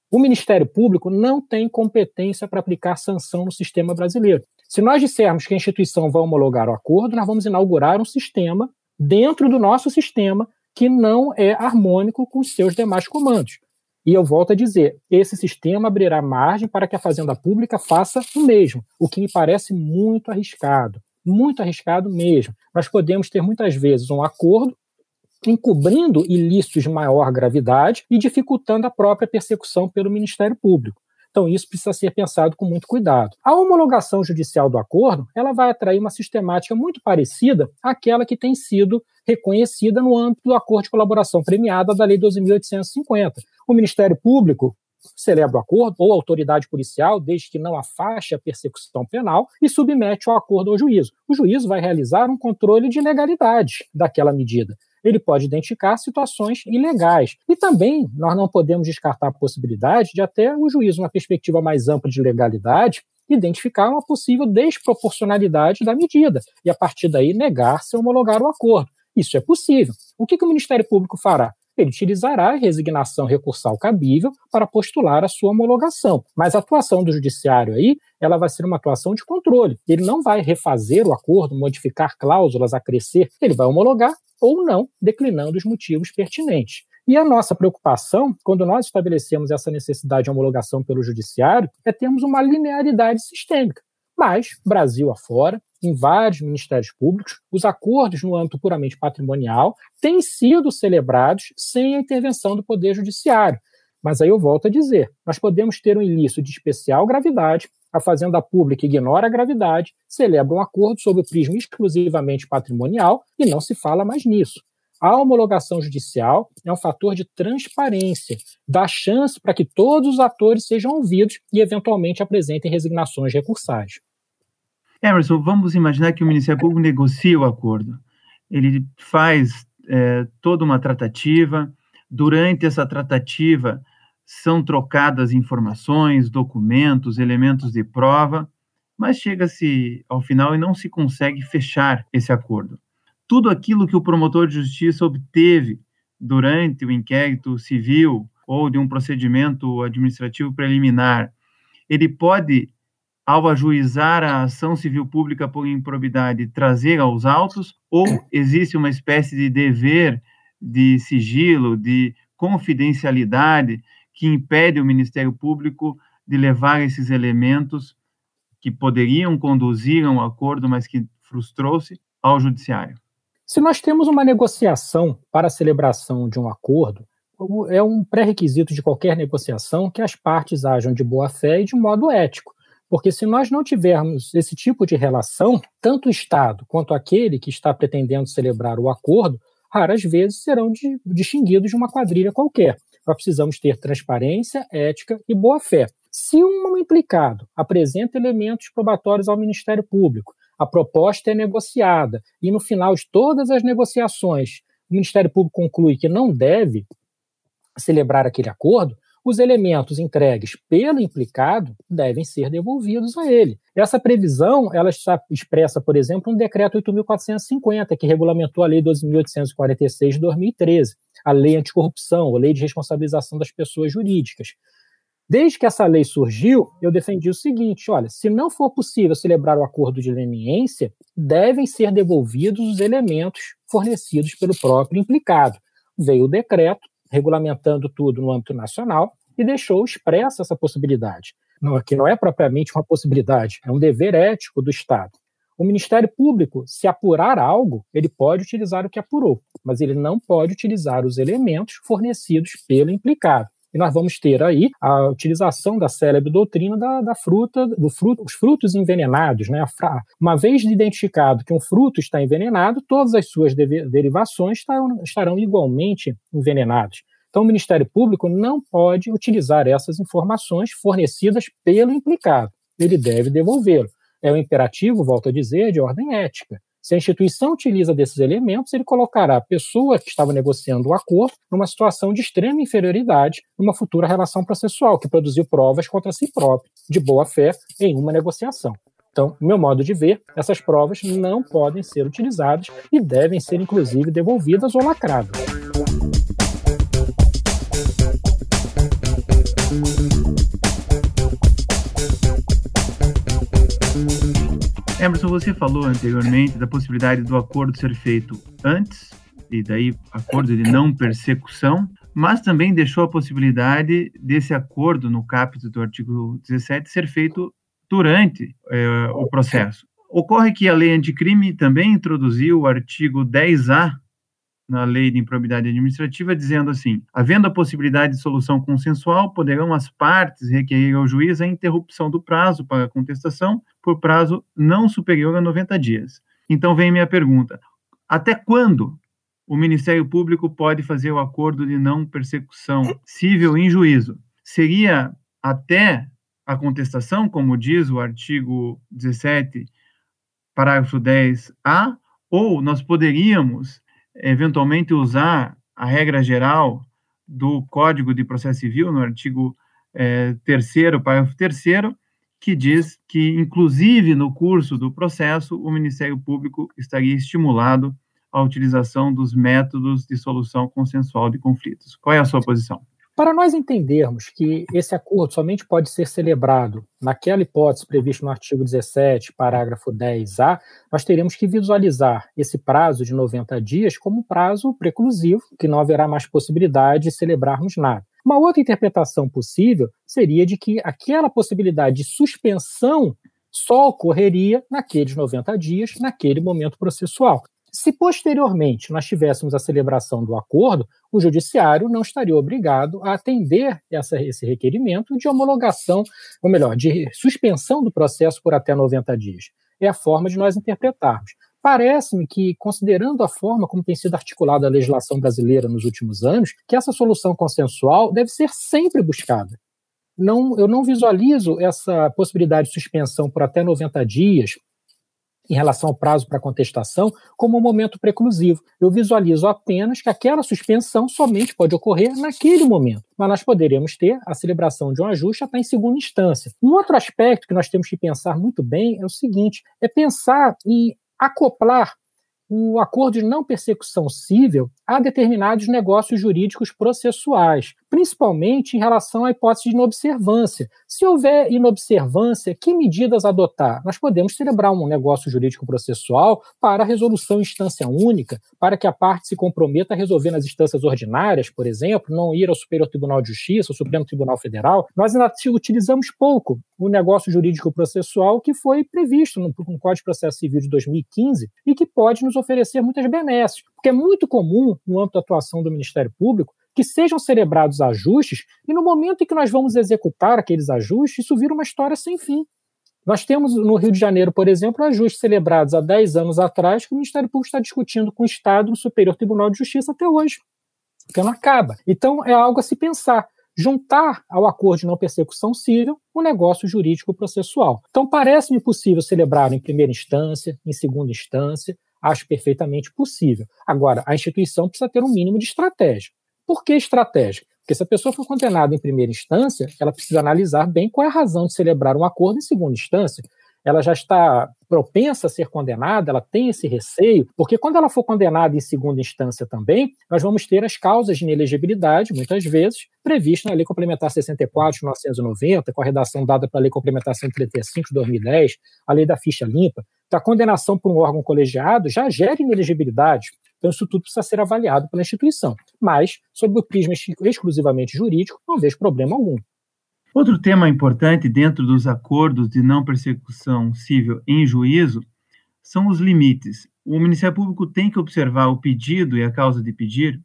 O Ministério Público não tem competência para aplicar sanção no sistema brasileiro. Se nós dissermos que a instituição vai homologar o acordo, nós vamos inaugurar um sistema dentro do nosso sistema que não é harmônico com os seus demais comandos. E eu volto a dizer, esse sistema abrirá margem para que a Fazenda Pública faça o mesmo, o que me parece muito arriscado, muito arriscado mesmo. Nós podemos ter muitas vezes um acordo encobrindo ilícitos de maior gravidade e dificultando a própria persecução pelo Ministério Público. Então, isso precisa ser pensado com muito cuidado. A homologação judicial do acordo ela vai atrair uma sistemática muito parecida àquela que tem sido reconhecida no âmbito do acordo de colaboração premiada da Lei 12.850. O Ministério Público celebra o acordo, ou a autoridade policial, desde que não afaste a persecução penal, e submete o acordo ao juízo. O juízo vai realizar um controle de legalidade daquela medida ele pode identificar situações ilegais. E também nós não podemos descartar a possibilidade de até o juízo, uma perspectiva mais ampla de legalidade, identificar uma possível desproporcionalidade da medida e, a partir daí, negar-se a homologar o acordo. Isso é possível. O que, que o Ministério Público fará? ele utilizará a resignação recursal cabível para postular a sua homologação. Mas a atuação do judiciário aí, ela vai ser uma atuação de controle. Ele não vai refazer o acordo, modificar cláusulas a crescer, ele vai homologar ou não, declinando os motivos pertinentes. E a nossa preocupação, quando nós estabelecemos essa necessidade de homologação pelo judiciário, é termos uma linearidade sistêmica. Mas, Brasil afora, em vários ministérios públicos, os acordos no âmbito puramente patrimonial têm sido celebrados sem a intervenção do Poder Judiciário. Mas aí eu volto a dizer: nós podemos ter um ilícito de especial gravidade, a Fazenda Pública ignora a gravidade, celebra um acordo sob o prisma exclusivamente patrimonial e não se fala mais nisso. A homologação judicial é um fator de transparência, dá chance para que todos os atores sejam ouvidos e, eventualmente, apresentem resignações recursais. Emerson, vamos imaginar que o Ministério Público negocia o acordo. Ele faz é, toda uma tratativa. Durante essa tratativa, são trocadas informações, documentos, elementos de prova, mas chega-se ao final e não se consegue fechar esse acordo. Tudo aquilo que o promotor de justiça obteve durante o inquérito civil ou de um procedimento administrativo preliminar, ele pode ao ajuizar a ação civil pública por improbidade, trazer aos autos, ou existe uma espécie de dever de sigilo, de confidencialidade, que impede o Ministério Público de levar esses elementos que poderiam conduzir a um acordo, mas que frustrou-se, ao Judiciário? Se nós temos uma negociação para a celebração de um acordo, é um pré-requisito de qualquer negociação que as partes ajam de boa fé e de modo ético. Porque se nós não tivermos esse tipo de relação, tanto o Estado quanto aquele que está pretendendo celebrar o acordo, raras vezes serão de, distinguidos de uma quadrilha qualquer. Nós precisamos ter transparência, ética e boa-fé. Se um implicado apresenta elementos probatórios ao Ministério Público, a proposta é negociada e no final de todas as negociações o Ministério Público conclui que não deve celebrar aquele acordo, os elementos entregues pelo implicado devem ser devolvidos a ele. Essa previsão ela está expressa, por exemplo, no decreto 8.450, que regulamentou a Lei 12.846 de 2013, a Lei Anticorrupção, a Lei de Responsabilização das Pessoas Jurídicas. Desde que essa lei surgiu, eu defendi o seguinte: olha, se não for possível celebrar o acordo de leniência, devem ser devolvidos os elementos fornecidos pelo próprio implicado. Veio o decreto, regulamentando tudo no âmbito nacional e deixou expressa essa possibilidade, não, que não é propriamente uma possibilidade, é um dever ético do Estado. O Ministério Público, se apurar algo, ele pode utilizar o que apurou, mas ele não pode utilizar os elementos fornecidos pelo implicado. E nós vamos ter aí a utilização da célebre doutrina da, da fruta, do fruto, os frutos envenenados. Né? Uma vez identificado que um fruto está envenenado, todas as suas derivações estarão, estarão igualmente envenenadas. Então, o Ministério Público não pode utilizar essas informações fornecidas pelo implicado. Ele deve devolvê-lo. É um imperativo, volto a dizer, de ordem ética. Se a instituição utiliza desses elementos, ele colocará a pessoa que estava negociando o acordo numa situação de extrema inferioridade numa futura relação processual, que produziu provas contra si próprio, de boa fé, em uma negociação. Então, meu modo de ver, essas provas não podem ser utilizadas e devem ser, inclusive, devolvidas ou lacradas. Emerson, você falou anteriormente da possibilidade do acordo ser feito antes, e daí acordo de não persecução, mas também deixou a possibilidade desse acordo no capítulo do artigo 17 ser feito durante é, o processo. Ocorre que a lei anticrime também introduziu o artigo 10A na lei de improbidade administrativa, dizendo assim: havendo a possibilidade de solução consensual, poderão as partes requerer ao juiz a interrupção do prazo para a contestação por prazo não superior a 90 dias. Então vem minha pergunta: até quando o Ministério Público pode fazer o acordo de não persecução civil em juízo? Seria até a contestação, como diz o artigo 17, parágrafo 10A, ou nós poderíamos eventualmente usar a regra geral do Código de Processo Civil, no artigo é, 3 parágrafo 3 que diz que, inclusive no curso do processo, o Ministério Público estaria estimulado à utilização dos métodos de solução consensual de conflitos. Qual é a sua posição? Para nós entendermos que esse acordo somente pode ser celebrado naquela hipótese prevista no artigo 17, parágrafo 10A, nós teremos que visualizar esse prazo de 90 dias como um prazo preclusivo, que não haverá mais possibilidade de celebrarmos nada. Uma outra interpretação possível seria de que aquela possibilidade de suspensão só ocorreria naqueles 90 dias, naquele momento processual. Se posteriormente nós tivéssemos a celebração do acordo, o judiciário não estaria obrigado a atender essa, esse requerimento de homologação, ou melhor, de suspensão do processo por até 90 dias. É a forma de nós interpretarmos. Parece-me que, considerando a forma como tem sido articulada a legislação brasileira nos últimos anos, que essa solução consensual deve ser sempre buscada. Não, eu não visualizo essa possibilidade de suspensão por até 90 dias em relação ao prazo para contestação como um momento preclusivo. Eu visualizo apenas que aquela suspensão somente pode ocorrer naquele momento, mas nós poderemos ter a celebração de um ajuste até em segunda instância. Um outro aspecto que nós temos que pensar muito bem é o seguinte: é pensar em acoplar o acordo de não persecução civil a determinados negócios jurídicos processuais, principalmente em relação à hipótese de inobservância. Se houver inobservância, que medidas adotar? Nós podemos celebrar um negócio jurídico processual para resolução em instância única, para que a parte se comprometa a resolver nas instâncias ordinárias, por exemplo, não ir ao Superior Tribunal de Justiça, ao Supremo Tribunal Federal. Nós ainda utilizamos pouco o negócio jurídico processual que foi previsto no, Código de Processo Civil de 2015 e que pode nos oferecer muitas benesses, porque é muito comum, no âmbito da atuação do Ministério Público, que sejam celebrados ajustes e no momento em que nós vamos executar aqueles ajustes, isso vira uma história sem fim. Nós temos no Rio de Janeiro, por exemplo, ajustes celebrados há 10 anos atrás que o Ministério Público está discutindo com o Estado no Superior Tribunal de Justiça até hoje, porque não acaba. Então, é algo a se pensar. Juntar ao acordo de não persecução civil o negócio jurídico processual. Então, parece-me possível celebrar em primeira instância, em segunda instância, acho perfeitamente possível. Agora, a instituição precisa ter um mínimo de estratégia. Por que estratégia? Porque se a pessoa for condenada em primeira instância, ela precisa analisar bem qual é a razão de celebrar um acordo em segunda instância. Ela já está propensa a ser condenada, ela tem esse receio, porque quando ela for condenada em segunda instância também, nós vamos ter as causas de inelegibilidade, muitas vezes, previstas na Lei Complementar 64 de 1990, com a redação dada pela Lei Complementar 135 de 2010, a Lei da Ficha Limpa. Então, a condenação por um órgão colegiado já gera inelegibilidade. Então, isso tudo precisa ser avaliado pela instituição. Mas, sob o prisma exclusivamente jurídico, não vejo problema algum. Outro tema importante dentro dos acordos de não persecução civil em juízo são os limites. O Ministério Público tem que observar o pedido e a causa de pedir.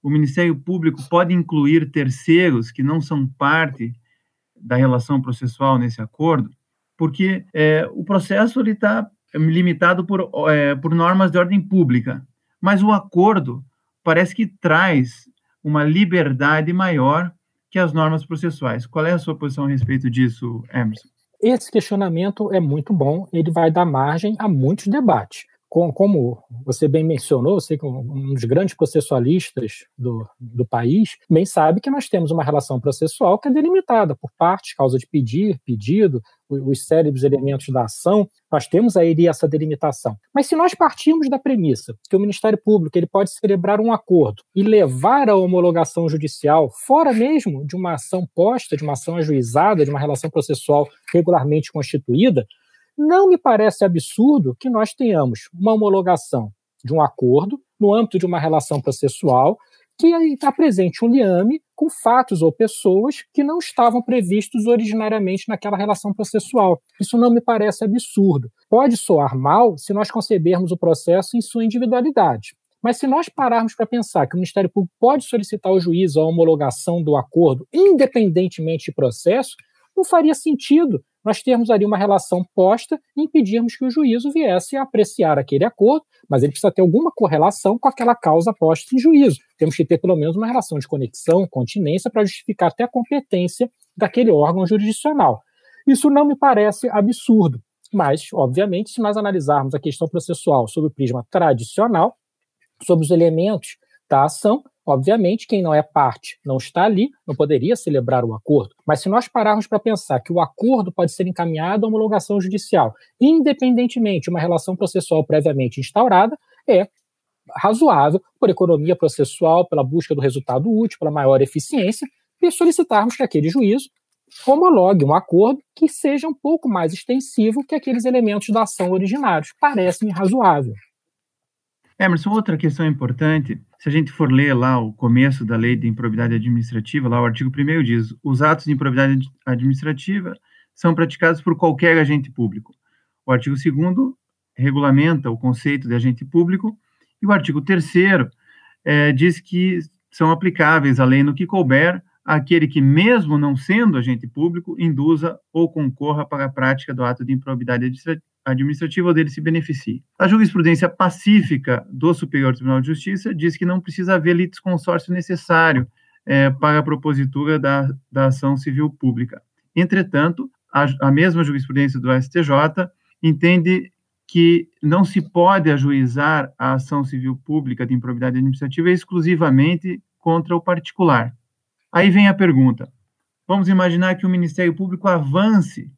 O Ministério Público pode incluir terceiros que não são parte da relação processual nesse acordo, porque é, o processo está limitado por, é, por normas de ordem pública, mas o acordo parece que traz uma liberdade maior que as normas processuais. Qual é a sua posição a respeito disso, Emerson? Esse questionamento é muito bom, ele vai dar margem a muitos debates como você bem mencionou, que um dos grandes processualistas do, do país bem sabe que nós temos uma relação processual que é delimitada por partes, causa de pedir, pedido, os cérebros elementos da ação, nós temos aí essa delimitação. Mas se nós partirmos da premissa que o Ministério Público ele pode celebrar um acordo e levar a homologação judicial fora mesmo de uma ação posta, de uma ação ajuizada, de uma relação processual regularmente constituída, Não me parece absurdo que nós tenhamos uma homologação de um acordo no âmbito de uma relação processual que está presente um liame com fatos ou pessoas que não estavam previstos originariamente naquela relação processual. Isso não me parece absurdo. Pode soar mal se nós concebermos o processo em sua individualidade. Mas se nós pararmos para pensar que o Ministério Público pode solicitar ao juiz a homologação do acordo, independentemente de processo, não faria sentido nós termos ali uma relação posta e impedirmos que o juízo viesse a apreciar aquele acordo, mas ele precisa ter alguma correlação com aquela causa posta em juízo. Temos que ter pelo menos uma relação de conexão, continência, para justificar até a competência daquele órgão jurisdicional. Isso não me parece absurdo, mas, obviamente, se nós analisarmos a questão processual sob o prisma tradicional, sobre os elementos da ação, Obviamente, quem não é parte não está ali, não poderia celebrar o acordo. Mas se nós pararmos para pensar que o acordo pode ser encaminhado a homologação judicial, independentemente de uma relação processual previamente instaurada, é razoável, por economia processual, pela busca do resultado útil, pela maior eficiência, solicitarmos que aquele juízo homologue um acordo que seja um pouco mais extensivo que aqueles elementos da ação originários. Parece-me razoável. Emerson, outra questão importante, se a gente for ler lá o começo da lei de improbidade administrativa, lá o artigo 1 diz: os atos de improbidade administrativa são praticados por qualquer agente público. O artigo 2 regulamenta o conceito de agente público, e o artigo 3 é, diz que são aplicáveis a lei no que couber aquele que, mesmo não sendo agente público, induza ou concorra para a prática do ato de improbidade administrativa dele se beneficie. A jurisprudência pacífica do Superior Tribunal de Justiça diz que não precisa haver litisconsórcio necessário é, para a propositura da, da ação civil pública. Entretanto, a, a mesma jurisprudência do STJ entende que não se pode ajuizar a ação civil pública de improbidade administrativa exclusivamente contra o particular. Aí vem a pergunta: vamos imaginar que o Ministério Público avance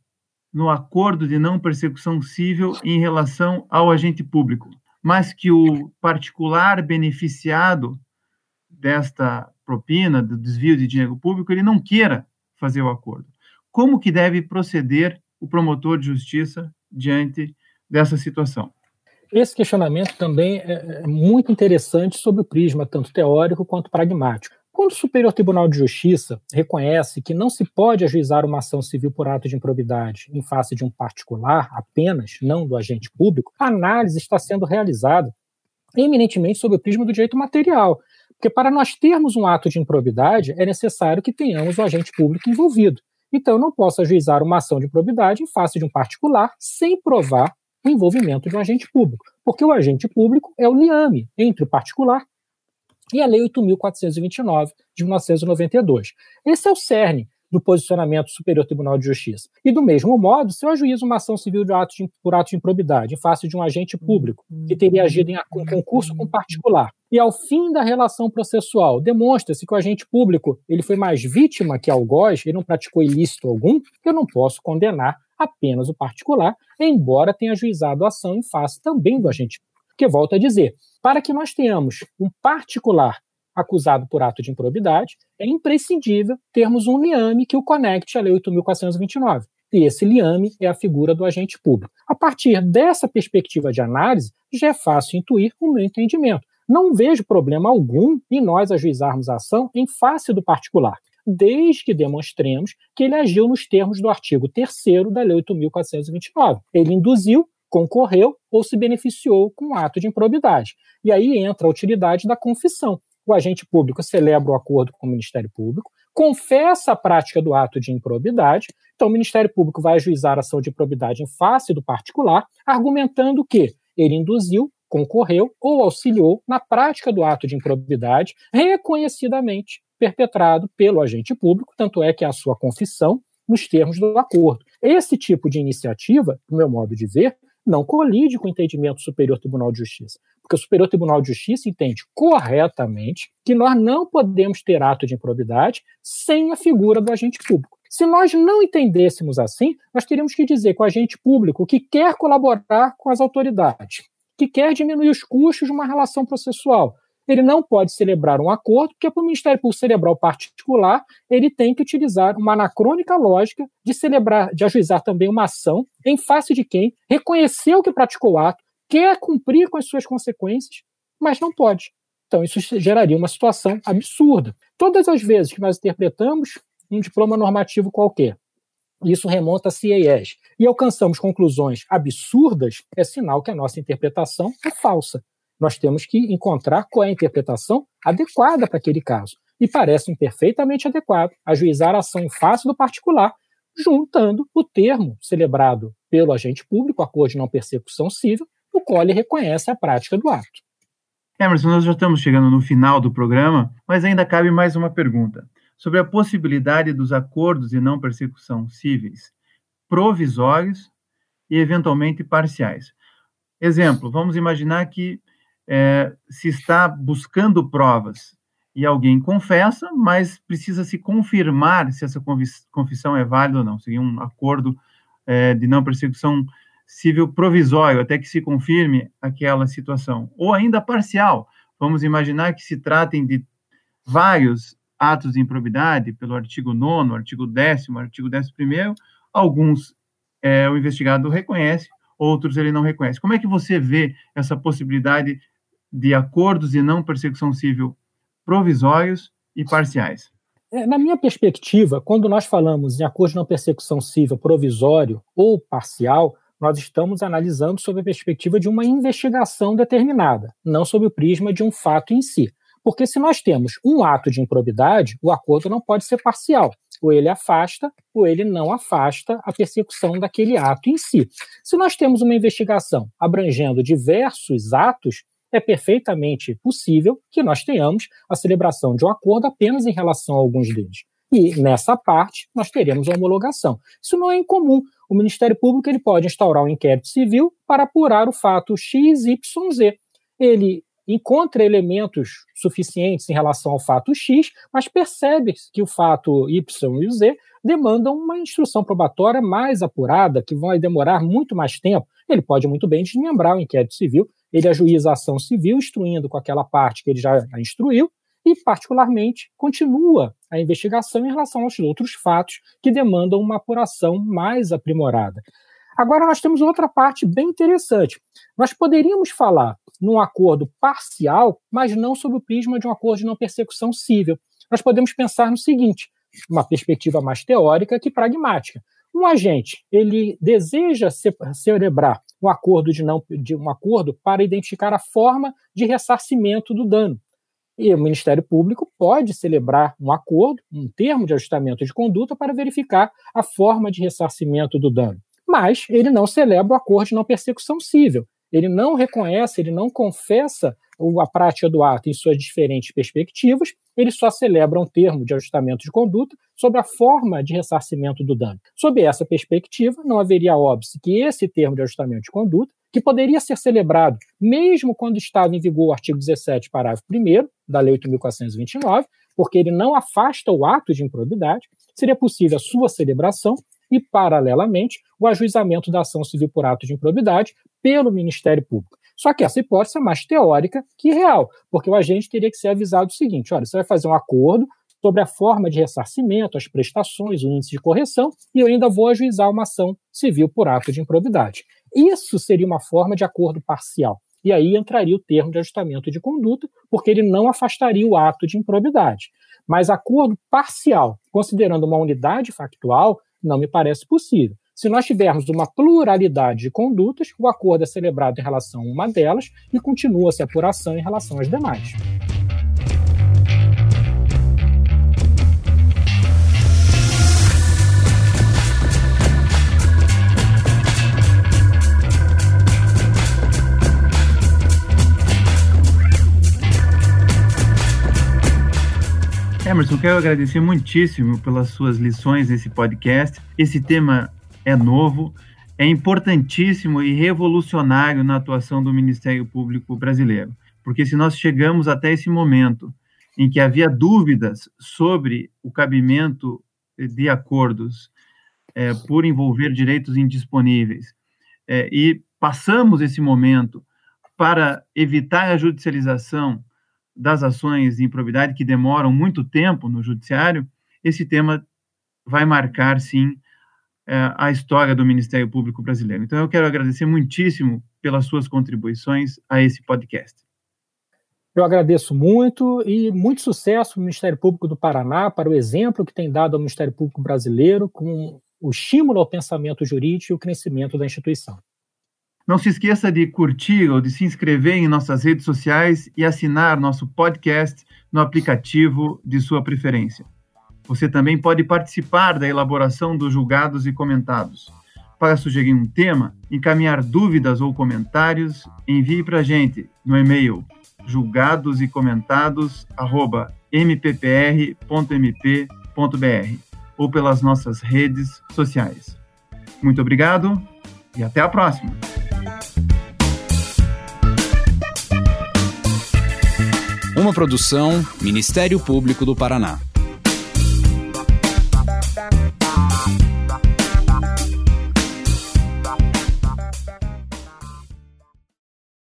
no acordo de não persecução civil em relação ao agente público, mas que o particular beneficiado desta propina, do desvio de dinheiro público, ele não queira fazer o acordo. Como que deve proceder o promotor de justiça diante dessa situação? Esse questionamento também é, é muito interessante sob o prisma tanto teórico quanto pragmático. Quando o Superior Tribunal de Justiça reconhece que não se pode ajuizar uma ação civil por ato de improbidade em face de um particular apenas, não do agente público, a análise está sendo realizada eminentemente sob o prisma do direito material. Porque para nós termos um ato de improbidade, é necessário que tenhamos o agente público envolvido. Então, eu não posso ajuizar uma ação de improbidade em face de um particular sem provar o envolvimento de um agente público, porque o agente público é o liame entre o particular e a Lei 8.429, de 1992. Esse é o cerne do posicionamento do Superior Tribunal de Justiça. E, do mesmo modo, se eu ajuizo uma ação civil de ato de, por ato de improbidade em face de um agente público que teria agido em, concurso com particular, e ao fim da relação processual demonstra-se que o agente público ele foi mais vítima que algoz, ele não praticou ilícito algum, eu não posso condenar apenas o particular, embora tenha ajuizado a ação em face também do agente público. Porque, volto a dizer, para que nós tenhamos um particular acusado por ato de improbidade, é imprescindível termos um liame que o conecte à Lei 8.429. E esse liame é a figura do agente público. A partir dessa perspectiva de análise, já é fácil intuir o meu entendimento. Não vejo problema algum em nós ajuizarmos a ação em face do particular, desde que demonstremos que ele agiu nos termos do artigo 3 da Lei 8.429. Ele induziu concorreu ou se beneficiou com um ato de improbidade. E aí entra a utilidade da confissão. O agente público celebra o acordo com o Ministério Público, confessa a prática do ato de improbidade, então o Ministério Público vai ajuizar a ação de improbidade em face do particular, argumentando que ele induziu, concorreu ou auxiliou na prática do ato de improbidade reconhecidamente perpetrado pelo agente público, tanto é que a sua confissão nos termos do acordo. Esse tipo de iniciativa, no meu modo de ver, não colide com o entendimento do Superior Tribunal de Justiça. Porque o Superior Tribunal de Justiça entende corretamente que nós não podemos ter ato de improbidade sem a figura do agente público. Se nós não entendêssemos assim, nós teríamos que dizer que o agente público que quer colaborar com as autoridades, que quer diminuir os custos de uma relação processual, Ele não pode celebrar um acordo, porque para o Ministério Público celebrar o particular, ele tem que utilizar uma anacrônica lógica de celebrar, de ajuizar também uma ação em face de quem reconheceu que praticou o ato, quer cumprir com as suas consequências, mas não pode. Então, isso geraria uma situação absurda. Todas as vezes que nós interpretamos um diploma normativo qualquer, isso remonta a CIES, e alcançamos conclusões absurdas, é sinal que a nossa interpretação é falsa. Nós temos que encontrar qual é a interpretação adequada para aquele caso. E parece perfeitamente adequado ajuizar a ação face do particular, juntando o termo celebrado pelo agente público, acordo de não persecução civil, o qual ele reconhece a prática do ato. Emerson, nós já estamos chegando no final do programa, mas ainda cabe mais uma pergunta sobre a possibilidade dos acordos de não persecução cíveis provisórios e eventualmente parciais. Exemplo, vamos imaginar que é, se está buscando provas e alguém confessa, mas precisa se confirmar se essa confissão é válida ou não. Seria um acordo é, de não persecução civil provisório, até que se confirme aquela situação. Ou ainda parcial. Vamos imaginar que se tratem de vários atos de improbidade, pelo artigo 9, artigo 10, artigo 11, alguns é, o investigado reconhece, outros ele não reconhece. Como é que você vê essa possibilidade de acordos de não persecução civil provisórios e parciais? É, na minha perspectiva, quando nós falamos em acordo de não persecução civil provisório ou parcial, nós estamos analisando sob a perspectiva de uma investigação determinada, não sob o prisma de um fato em si. Porque se nós temos um ato de improbidade, o acordo não pode ser parcial. Ou ele afasta, ou ele não afasta a persecução daquele ato em si. Se nós temos uma investigação abrangendo diversos atos, é perfeitamente possível que nós tenhamos a celebração de um acordo apenas em relação a alguns deles. E nessa parte, nós teremos a homologação. Isso não é incomum. O Ministério Público ele pode instaurar um inquérito civil para apurar o fato XYZ. Ele encontra elementos suficientes em relação ao fato X, mas percebe que o fato Y e Z demandam uma instrução probatória mais apurada, que vai demorar muito mais tempo. Ele pode muito bem desmembrar o inquérito civil, ele ajuiza a ação civil, instruindo com aquela parte que ele já instruiu, e, particularmente, continua a investigação em relação aos outros fatos que demandam uma apuração mais aprimorada. Agora, nós temos outra parte bem interessante. Nós poderíamos falar num acordo parcial, mas não sob o prisma de um acordo de não persecução civil. Nós podemos pensar no seguinte, uma perspectiva mais teórica que pragmática. Um agente, ele deseja celebrar um acordo de não de um acordo para identificar a forma de ressarcimento do dano. E o Ministério Público pode celebrar um acordo, um termo de ajustamento de conduta para verificar a forma de ressarcimento do dano. Mas ele não celebra o acordo de não persecução civil ele não reconhece, ele não confessa a prática do ato em suas diferentes perspectivas, ele só celebra um termo de ajustamento de conduta sobre a forma de ressarcimento do dano. Sob essa perspectiva, não haveria óbice que esse termo de ajustamento de conduta, que poderia ser celebrado mesmo quando estava em vigor o artigo 17, parágrafo 1 da Lei 8.429, porque ele não afasta o ato de improbidade, seria possível a sua celebração e, paralelamente, o ajuizamento da ação civil por ato de improbidade pelo Ministério Público. Só que essa hipótese é mais teórica que real, porque o agente teria que ser avisado o seguinte: olha, você vai fazer um acordo sobre a forma de ressarcimento, as prestações, o índice de correção, e eu ainda vou ajuizar uma ação civil por ato de improbidade. Isso seria uma forma de acordo parcial. E aí entraria o termo de ajustamento de conduta, porque ele não afastaria o ato de improbidade. Mas acordo parcial, considerando uma unidade factual, não me parece possível. Se nós tivermos uma pluralidade de condutas, o acordo é celebrado em relação a uma delas e continua-se a apuração em relação às demais. Emerson, quero agradecer muitíssimo pelas suas lições nesse podcast. Esse tema é novo, é importantíssimo e revolucionário na atuação do Ministério Público brasileiro. Porque se nós chegamos até esse momento em que havia dúvidas sobre o cabimento de acordos é, por envolver direitos indisponíveis, é, e passamos esse momento para evitar a judicialização das ações de improbidade que demoram muito tempo no judiciário, esse tema vai marcar, sim, é, a história do Ministério Público Brasileiro. Então, eu quero agradecer muitíssimo pelas suas contribuições a esse podcast. Eu agradeço muito e muito sucesso no Ministério Público do Paraná para o exemplo que tem dado ao Ministério Público Brasileiro com o estímulo ao pensamento jurídico e o crescimento da instituição. Não se esqueça de curtir ou de se inscrever em nossas redes sociais e assinar nosso podcast no aplicativo de sua preferência. Você também pode participar da elaboração dos julgados e comentados. Para sugerir um tema, encaminhar dúvidas ou comentários, envie para a gente no e-mail julgados e ou pelas nossas redes sociais. Muito obrigado e até a próxima! Uma produção Ministério Público do Paraná.